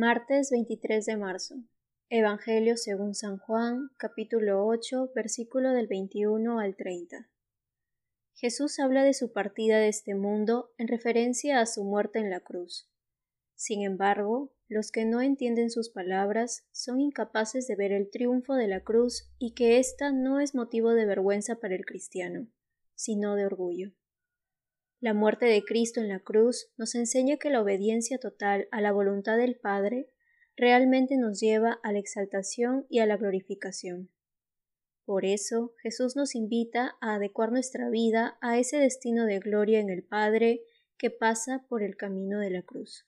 Martes 23 de marzo. Evangelio según San Juan, capítulo 8, versículo del 21 al 30. Jesús habla de su partida de este mundo en referencia a su muerte en la cruz. Sin embargo, los que no entienden sus palabras son incapaces de ver el triunfo de la cruz y que ésta no es motivo de vergüenza para el cristiano, sino de orgullo. La muerte de Cristo en la cruz nos enseña que la obediencia total a la voluntad del Padre realmente nos lleva a la exaltación y a la glorificación. Por eso Jesús nos invita a adecuar nuestra vida a ese destino de gloria en el Padre que pasa por el camino de la cruz.